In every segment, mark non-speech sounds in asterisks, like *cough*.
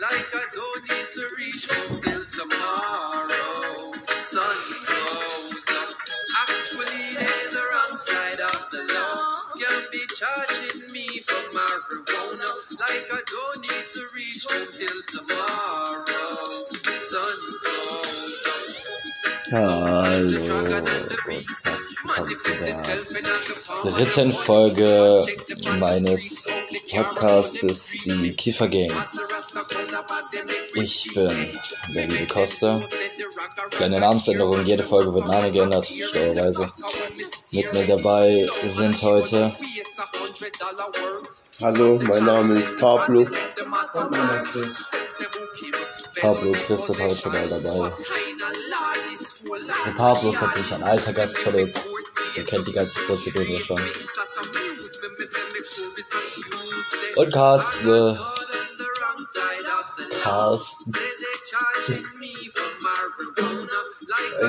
like I don't need to reach home till tomorrow. Sun goes up. Actually, they're the wrong side of the law. Can't be charging me for marijuana, like I don't need to reach home till tomorrow. Sun goes up. Hallo, zur dritten Folge meines Podcastes Die Kiefer Gang. Ich bin der liebe Costa. Kleine Namensänderung, jede Folge wird Name geändert, steuerweise. Mit mir dabei sind heute Hallo, mein Name ist Pablo. Pablo Chris ist heute mal dabei. Der Pablo ist natürlich ein alter Gast verletzt. Ihr kennt die ganze Prozedur schon. Und Carsten. Carsten.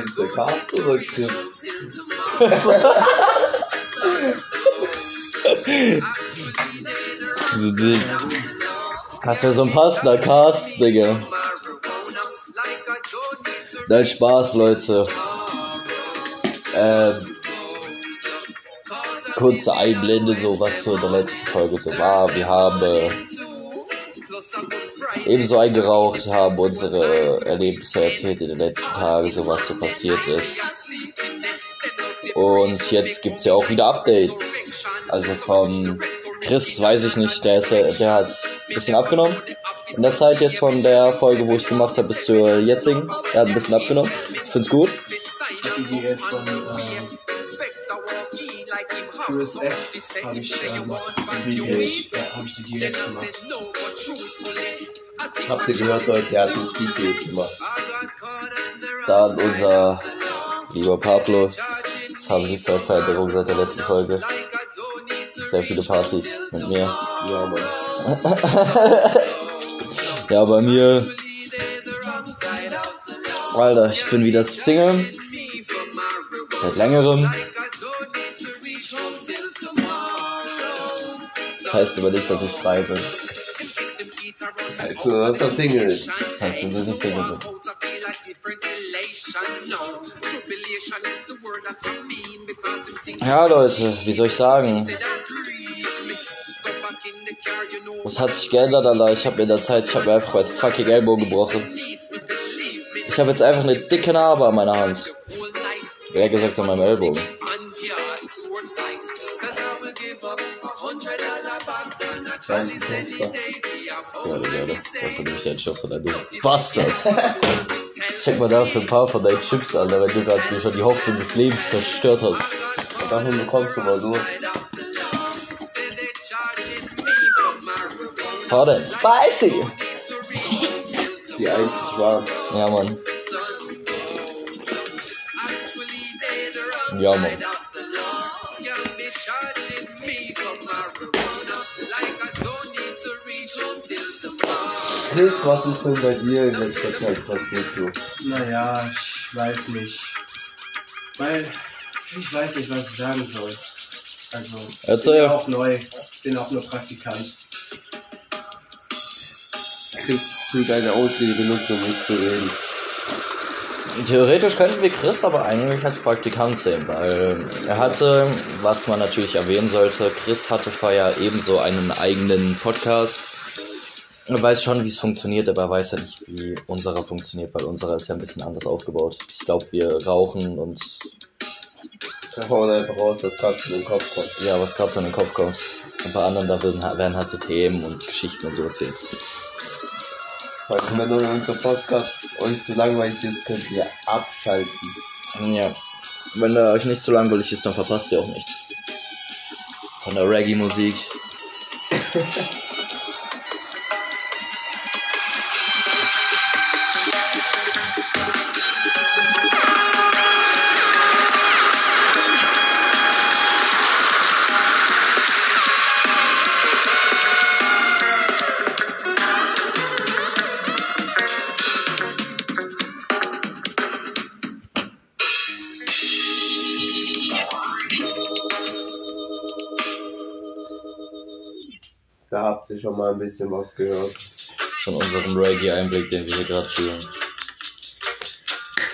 Ist der Carsten oder Chris? Hast du so ein passender Cast, Digga? Nein, Spaß, Leute. Ähm, kurze Einblende, so was so in der letzten Folge so war. Wir haben äh, ebenso eingeraucht, haben unsere Erlebnisse erzählt in den letzten Tagen, so was so passiert ist. Und jetzt gibt's ja auch wieder Updates. Also von Chris weiß ich nicht, der, ist, der hat ein bisschen abgenommen. In der Zeit jetzt von der Folge, wo ich gemacht habe, bis zur jetzigen. Er hat ein bisschen abgenommen. Find's gut. Die Diät von äh, Chris F. habe ich, ähm, hab ich die Diät gemacht. Habt ihr gehört, Leute, er hat eine Speed gemacht. Dann unser lieber Pablo. Was haben Sie für Veränderungen seit der letzten Folge? Sehr viele Partys mit mir. Ja, Mann. *laughs* Ja, bei mir. Alter, ich bin wieder Single. Seit längerem. Das heißt aber nicht, dass ich frei bin. Heißt nur, dass er Single ist. Das heißt nur, dass ich Single bin. Ja, Leute, wie soll ich sagen? Was hat sich geändert, Alter? Ich habe in der Zeit, ich habe mir einfach mein fucking Ellbogen gebrochen. Ich habe jetzt einfach eine dicke Narbe an meiner Hand. Eher gesagt an meinem Ellbogen. Sein Digga, das dafür nehme ich deinen Stoff von du Bastard. *laughs* Check mal dafür ein paar von deinen Chips an, wenn du gerade schon die Hoffnung des Lebens zerstört hast. Davon bekommst du mal durch. Hot and spicy! Die einzig waren. Ja, Mann. Ja, Mann. Chris, was ist denn bei dir in letzter Zeit passiert so? Naja, ich weiß nicht. Weil, ich weiß nicht, was ich sagen soll. Also, ich bin ja auch neu. Ich bin auch nur Praktikant. Chris, tu deine Ausrede benutzen, um nicht zu reden. Theoretisch könnten wir Chris aber eigentlich als Praktikant sehen, weil er hatte, was man natürlich erwähnen sollte, Chris hatte vorher ebenso einen eigenen Podcast. Er weiß schon, wie es funktioniert, aber er weiß ja nicht, wie unserer funktioniert, weil unserer ist ja ein bisschen anders aufgebaut. Ich glaube, wir rauchen und Wir hauen einfach raus, dass Katzen in den Kopf kommt. ja, was gerade so in den Kopf kommt. Und bei anderen, da werden, werden halt so Themen und Geschichten und so erzählt. Weil wenn unser Podcast euch zu langweilig ist, könnt ihr abschalten. Ja. Wenn er euch nicht zu langweilig ist, dann verpasst ihr auch nichts. Von der Reggae-Musik. *laughs* Schon mal ein bisschen was gehört. von unserem Reggae-Einblick, den wir hier gerade führen.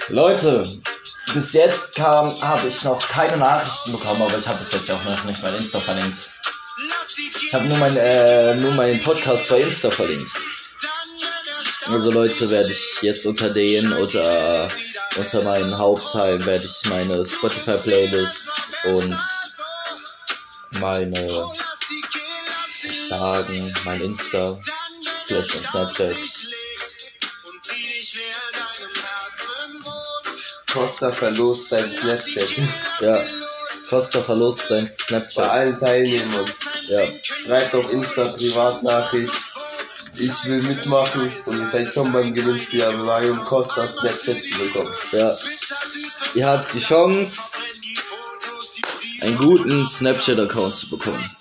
Leute, bis jetzt kam, habe ich noch keine Nachrichten bekommen, aber ich habe bis jetzt auch noch nicht mein Insta verlinkt. Ich habe nur, mein, äh, nur meinen Podcast bei Insta verlinkt. Also Leute, werde ich jetzt unter den oder unter meinen Hauptteilen werde ich meine Spotify Playlists und meine sagen, mein Insta, vielleicht mein Snapchat. Costa verlost sein Snapchat. Ja, Costa verlost sein Bei Snapchat. allen Teilnehmern. Ja, Schreibt auf Insta Privatnachricht. Ich will mitmachen und ihr seid schon beim Gewinnspiel aber um Costa Snapchat zu bekommen. ja. Ihr habt die Chance, einen guten Snapchat-Account zu bekommen.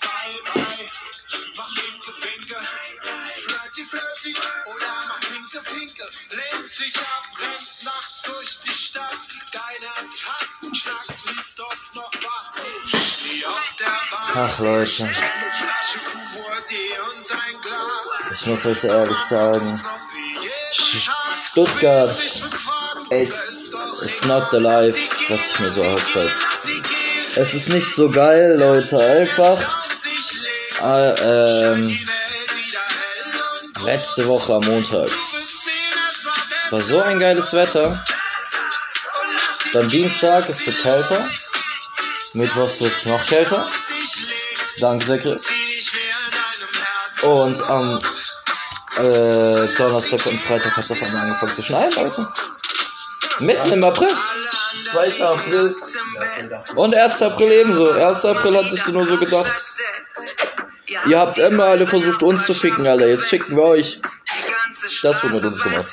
Ach Leute, ich muss euch ehrlich sagen, Stuttgart ist not the life, was ich mir so erhofft habe. Es ist nicht so geil, Leute, einfach. Äh, ähm, letzte Woche am Montag. Es war so ein geiles Wetter. Dann Dienstag, es wird kälter. Mittwochs wird es noch kälter. Danke, sehr Chris. Und am äh, Donnerstag und Freitag hat es auf einmal angefangen zu schneien, Leute. Mitten im April. 2. April. Und 1. April ebenso. 1. April hat sich nur so gedacht. Ihr habt immer alle versucht uns zu ficken, Alter. Jetzt ficken wir euch. Das wird mit uns gemacht.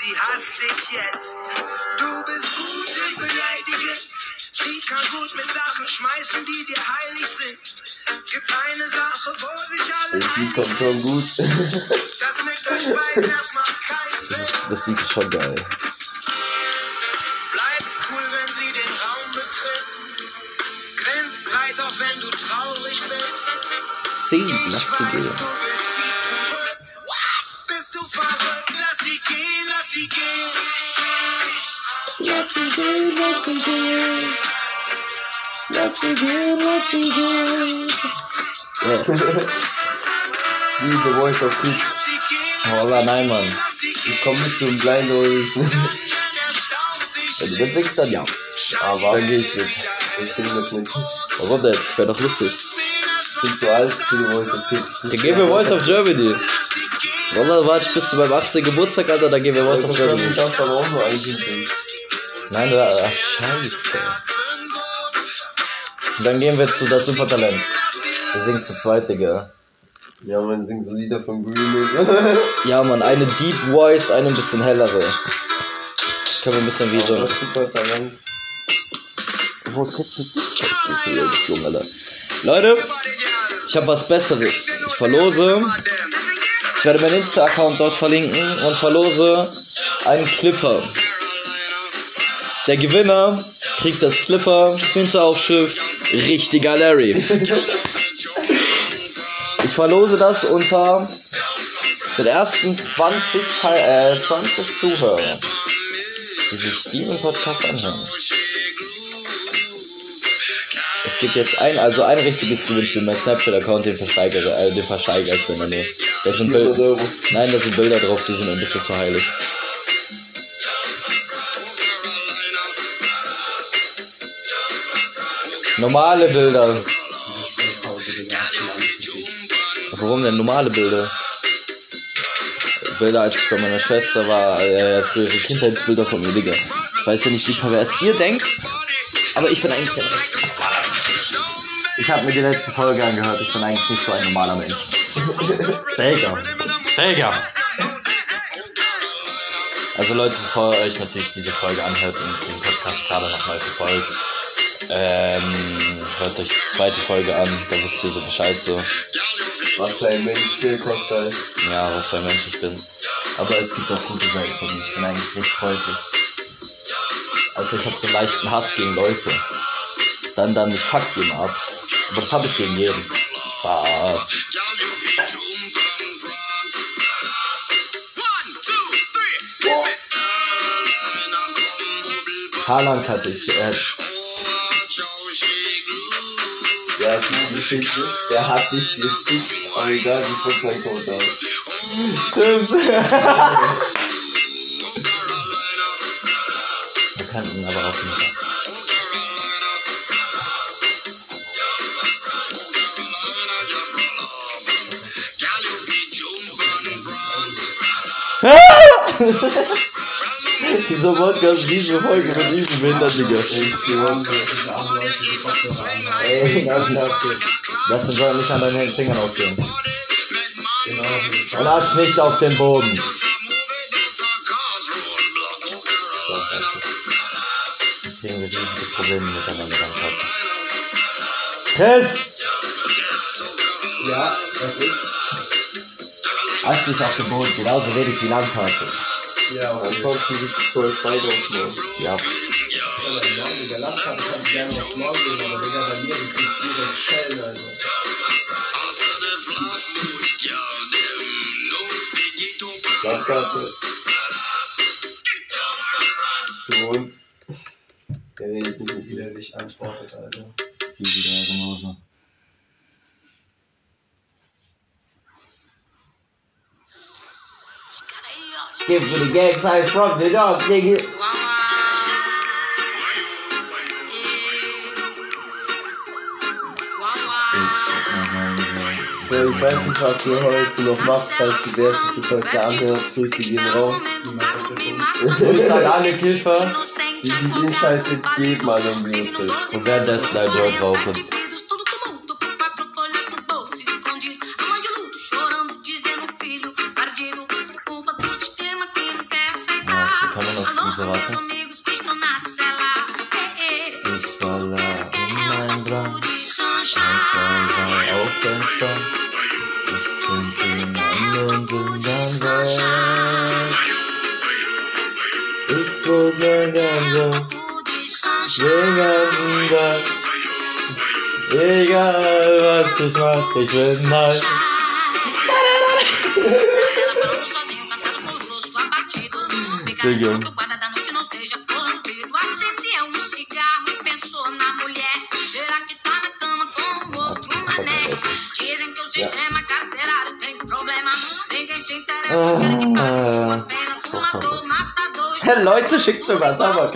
Das kommt schon gut. Das das Lied ist schon geil. Bleibst cool, wenn sie den Raum betritt. Grinst breit, auch wenn du traurig bist. Sie, Ich lass sie weiß, gehen. du willst sie zurück. Bist du verrückt? Lass sie gehen, lass sie gehen. Wie The Voice of Kids. Holla, nein, Mann. Ich komm nicht zum Blind Audition. *laughs* Wenn du mit singst, dann ja. Aber Dann geh ich mit. ich bin das nicht. Warum denn? Wäre doch lustig. Bin zu alt für The Voice of Kids. Dann gehen wir Voice of Germany. Wallah, warte bis du beim 18. Geburtstag, Alter, dann gehen wir Voice of Germany. Ich darf aber auch nur ein Kind singen. Nein, da, ach, scheiße. Und dann gehen wir zu das Supertalent. Wir singen zu zweit, Digga. Ja, man singt so Lieder von Green. *laughs* Ja, Mann, eine Deep Voice, eine ein bisschen hellere. Ich kann mir ein bisschen wie so... Das super Talent. Wo du das Junge, Alter? Leute, ich habe was Besseres. Ich verlose. Ich werde meinen Insta-Account dort verlinken und verlose einen Clipper. Der Gewinner kriegt das Clipper, Hinteraufschrift, richtiger Larry. *laughs* Verlose das unter den ersten 20, Teil- äh, 20 Zuhörer, die sich diesen Podcast anhören. Es gibt jetzt ein, also ein richtiges Gewinnspiel. Mein Snapchat-Account, den versteigere, äh, den versteigere ich, er nur. Da sind 400 Bilder. Nein, da sind Bilder drauf, die sind ein bisschen zu heilig. Normale Bilder. Warum denn normale Bilder? Bilder, als ich bei meiner Schwester war, äh, frühere Kindheitsbilder von mir, Digga. Ich weiß ja nicht, wie pervers ihr denkt, aber ich bin eigentlich der Ich habe mir die letzte Folge angehört, ich bin eigentlich nicht so ein normaler Mensch. Digga. Digga. Also Leute, bevor ihr euch natürlich diese Folge anhört und diesen Podcast gerade nochmal verfolgt, ähm, hört euch die zweite Folge an, da wisst ihr so Bescheid so, was für ein Mensch ich bin, Costa ist. Ja, was für ein Mensch ich bin. Aber es gibt auch gute Seiten von mir. Ich bin eigentlich recht freundlich. Also ich habe so leichten Hass gegen Leute. Dann, dann, ich pack ihn ab. Aber das habe ich gegen jeden. Spaß. Haaland hat dich äh, Ja, du, du findest, der hat dich geschickt aber egal wie voll kein Code aus. Stimmt. Wir kannten aber auch nicht. Dieser Podcast diese Folge mit diesem Behindert, Digga. Lass den Joint nicht an deinen Fingern aufgehen. Genau. Und arsch nicht auf den Boden. Kriegen wir diese Probleme miteinander dann. Chris! Ja, das ist. Arsch dich auf den Boden, genauso wenig wie Landkarte. Ja, und Ansonsten gibt es voll Zeit auf morgen. Ja. Alter, morgen in der Landkarte kannst du gerne was morgen gehen, aber Digga, bei mir, du kriegst direkt Schellen, also. Landkarte. Gewohnt. Der redet nicht mit Wie der dich antwortet, Alter. Easy Diagnose. Give me the gang signs from the dog, nigga. Ja, ich weiß nicht, was ihr heute noch macht, falls du wer sich das heute anhört. Grüße gehen raus. *laughs* Grüße an alle Kiffer. Die sich den Scheiß jetzt geben, Alter, um. Und währenddessen ein Joint rauchen. Ja, Egal was ich mach, ich bin halt. Digga. Dizem Hey, Leute, schickt sogar Tabak.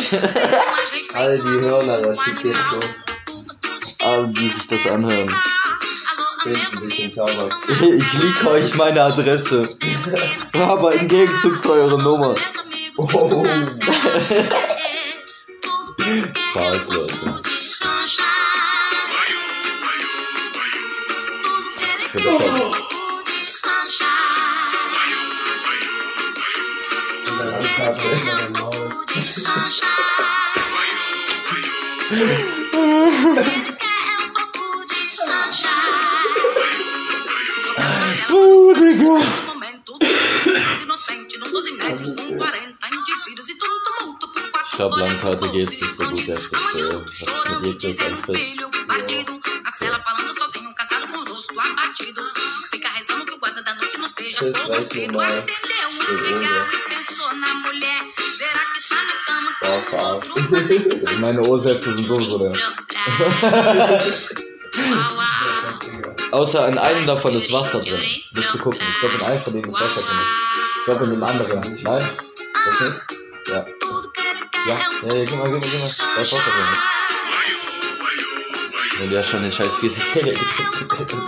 Alle, die hören, Alter, schickt jetzt los. Alle, die sich das anhören. Fehlt ein bisschen Tabak. *laughs* Ich liege euch meine Adresse. *laughs* Aber im Gegenzug zu eurer Nummer. Oh. *laughs* Spaß, Leute. Für Oh, Digga. Ich glaube, Landkarte geht es nicht so gut, der ist äh, hat mir wirklich ganz Partido, a cela Ja, verarscht. *laughs* marido? Meine Ohrsäfte sind sowieso uau. Außer in einem davon ist Wasser drin. Musst du gucken. Ich glaube, in einem von denen ist Wasser drin. Ich glaube, in dem anderen. Nein? Das nicht? Ja. Ja, ja, ja, gib mal, gib mal, gib mal. Da ist Wasser drin. Der schon den scheiß Käse *laughs* der gibt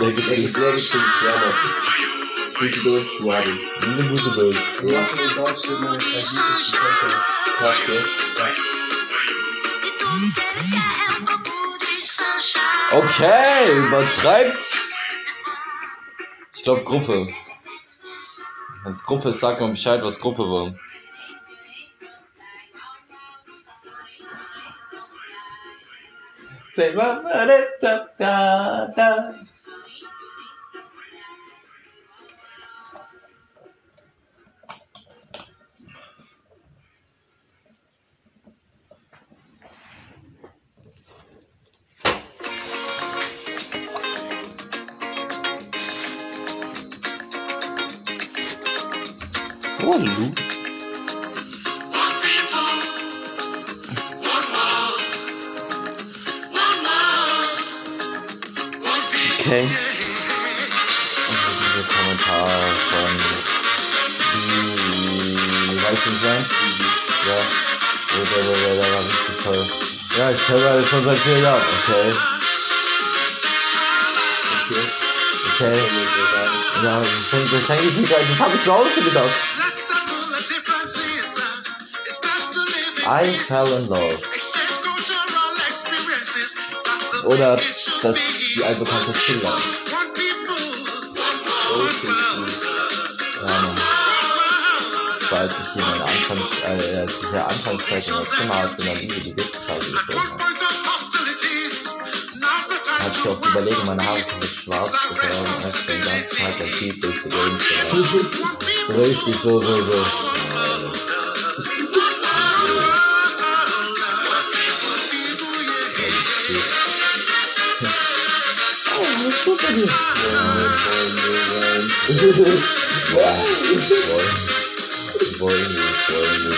Der leer gestimmt, ja, noch. Gute durch, Schwaben. eine gute Bild. Ja, in Deutsch sind meine Köche. Krass, ne? Okay, übertreibt. Ich glaube Gruppe. Wenn es Gruppe ist, sag mal Bescheid, was Gruppe war. Oh, Lu. Nicht sein? Ja. Der, der, der, der war richtig toll. Ja, ich höre alles schon seit vier Jahren. Okay. Okay. Ja, das das denk ich nicht, das habe ich auch schon gedacht. I fell in love. Oder das die allbekannte Schiller. Als ich hier meine Anfangs, äh, als ich ja Anfangszeit in das Zimmer hatte, in der Liebe die Giftscheibe gestellt habe. Hatte ich auch zu überlegen, meine Haare sind jetzt schwarz, das war einfach den ganzen Tag ein Tief durch die Gegend zu laufen. Richtig so, so, so. *laughs* Wollen wir, wollen wir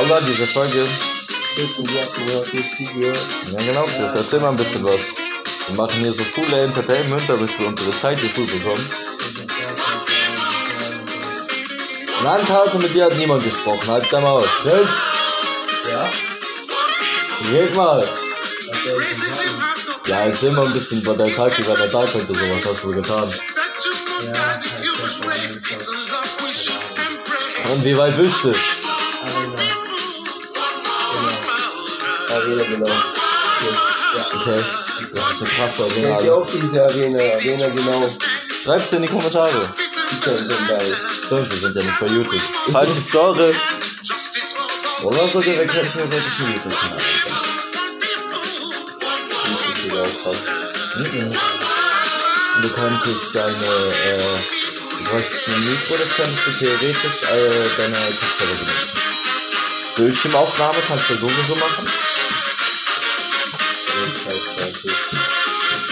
Allah, diese Folge. Ja genau, Chris, erzähl mal ein bisschen was. Wir machen hier so coole Entertainment, damit wir unsere Zeit hier bekommen. Landkarte mit dir hat niemand gesprochen, halt da mal aus. Chris, Ja? red mal. Ja, erzähl mal ein bisschen dein Tag, wie deiner Tag heute so, was hast du getan? Und wie weit bist du? Arena, genau. Okay. Das ist eine krasse Kennt ihr Arena. auch diese Arena? Arena, genau. Schreib's in die Kommentare. Bei. Stimmt, wir sind ja nicht bei YouTube. Falls Story. Oder sogar, wir könnten theoretisch einen YouTube-Kanal krass. Mhm. Du könntest deine, äh, du bräuchtest ein Mikro, das könntest du theoretisch äh, deine Kopfhörer benutzen. Bildschirmaufnahme kannst du sowieso machen.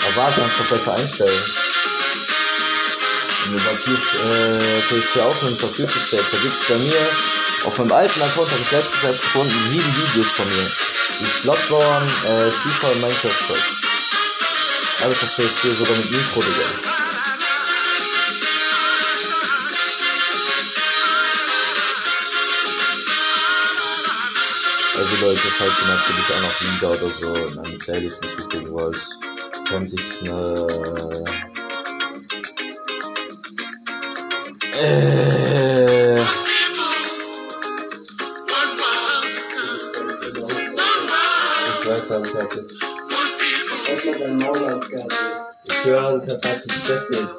Aber kannst du besser einstellen. Wenn du bei PS, äh, PS4 aufnimmst auf YouTube selbst, da gibt's bei mir, auf meinem alten Account habe ich letztens erst gefunden, sieben Videos von mir. Die Bloodborne, äh, FIFA und Minecraft. Alles auf PS4, sogar mit Mikro, Digga. Also Leute, falls ihr natürlich auch noch Lieder oder so in eine Playlist hinzufügen wollt, könnte ich eine... Äh, Ich weiß nicht, Karte. Was Maul als Gerte? Ich höre Karte die Beste.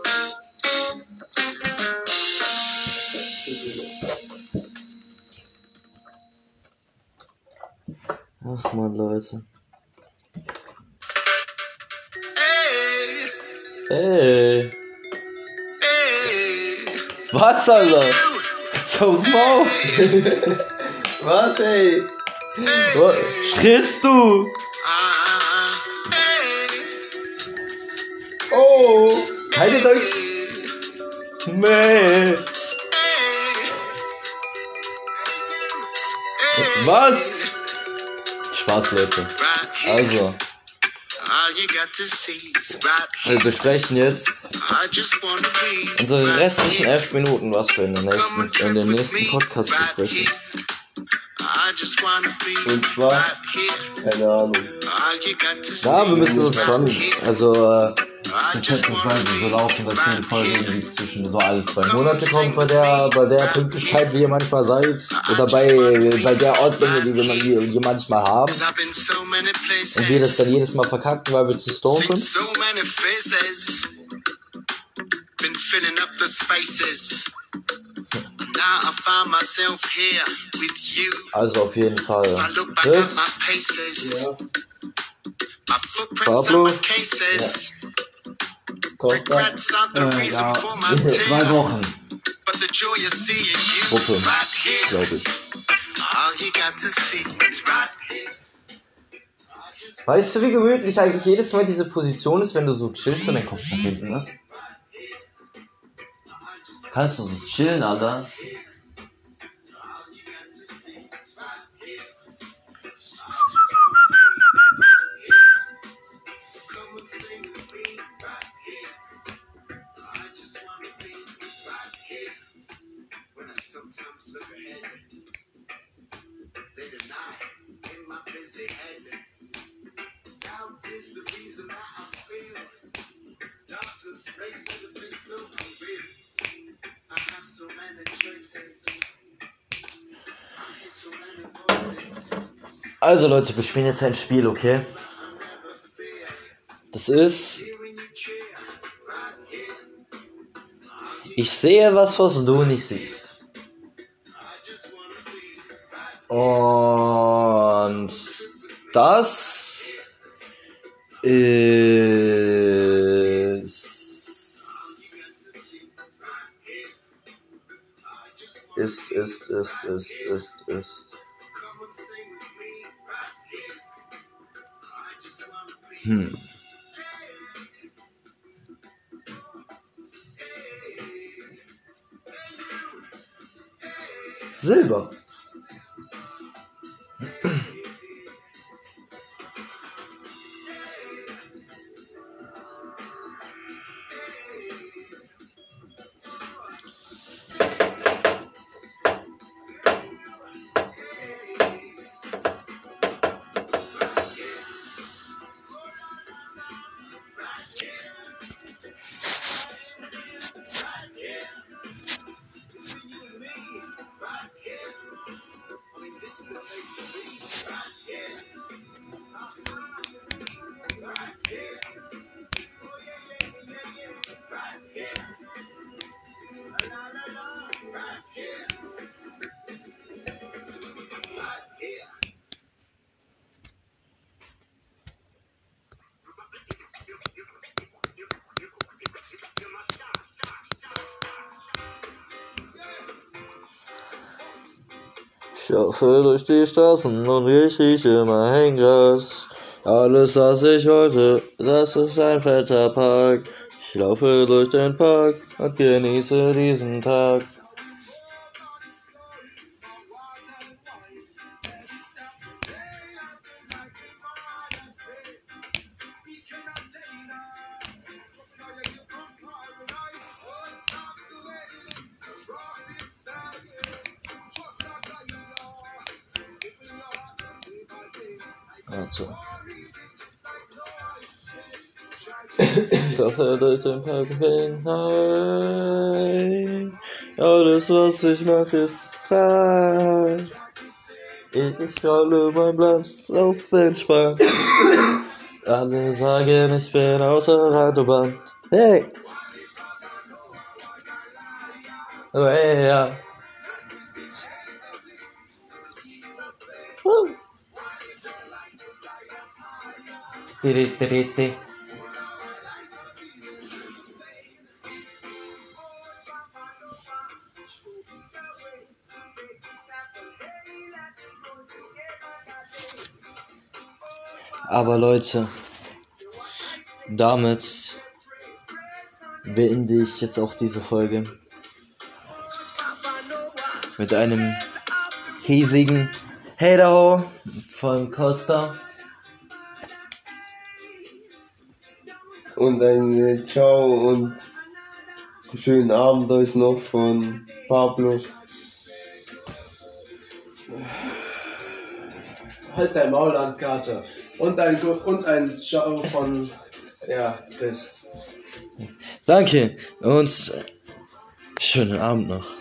ach man, Leute. Ey. Was, Alter? So small. *laughs* Was, ey? Was? Stresst du? Oh! Keine Deutsch. Nee. Was? Spaß, Leute. Also, wir besprechen jetzt unsere restlichen elf Minuten, was wir in, der nächsten, in dem nächsten Podcast besprechen. Und zwar, keine Ahnung. Ja, wir müssen uns schon, also, äh, schätzungsweise so laufen, dass die Folge irgendwie zwischen so alle zwei Monate kommt bei der, bei der Pünktlichkeit, wie ihr manchmal seid. Oder bei, bei der Ordnung, die wir, die wir manchmal haben. Und wir das dann jedes Mal verkacken, weil wir zu stoned sind. been filling up the spaces. Also auf jeden Fall. Paces, Ja. Pablo? and the Äh, ja. *laughs* zwei. Wochen, But the joy of seeing you Gruppe. right here. glaube ich. All you got to see is right here. Weißt du, wie gemütlich eigentlich jedes Mal diese Position ist, wenn du so chillst und den Kopf nach hinten hast? Kannst du so chillen, Alter? Also Leute, wir spielen jetzt ein Spiel, okay? Das ist... Ich sehe was, was du nicht siehst. Und das ist... ist, ist, ist, ist. Hm. Silber. Laufe durch die Straßen und ich rieche mein Gras. Alles, was ich wollte, das ist ein fetter Park. Ich laufe durch den Park und genieße diesen Tag. Also. Ich laufe durch den Park hinein. Alles, was ich mache, ist frei. Ich rolle mein Glanz auf entspannt. *coughs* Alle sagen, ich bin außer Rand und Band. Hey! Oh, hey, ja. Aber Leute, damit beende ich jetzt auch diese Folge mit einem hiesigen Haterho von Costa. Und ein äh, Ciao und schönen Abend euch noch von Pablo. Halt dein Maul an, Kater. Und ein, und ein Ciao von, ja, Chris. Danke und schönen Abend noch.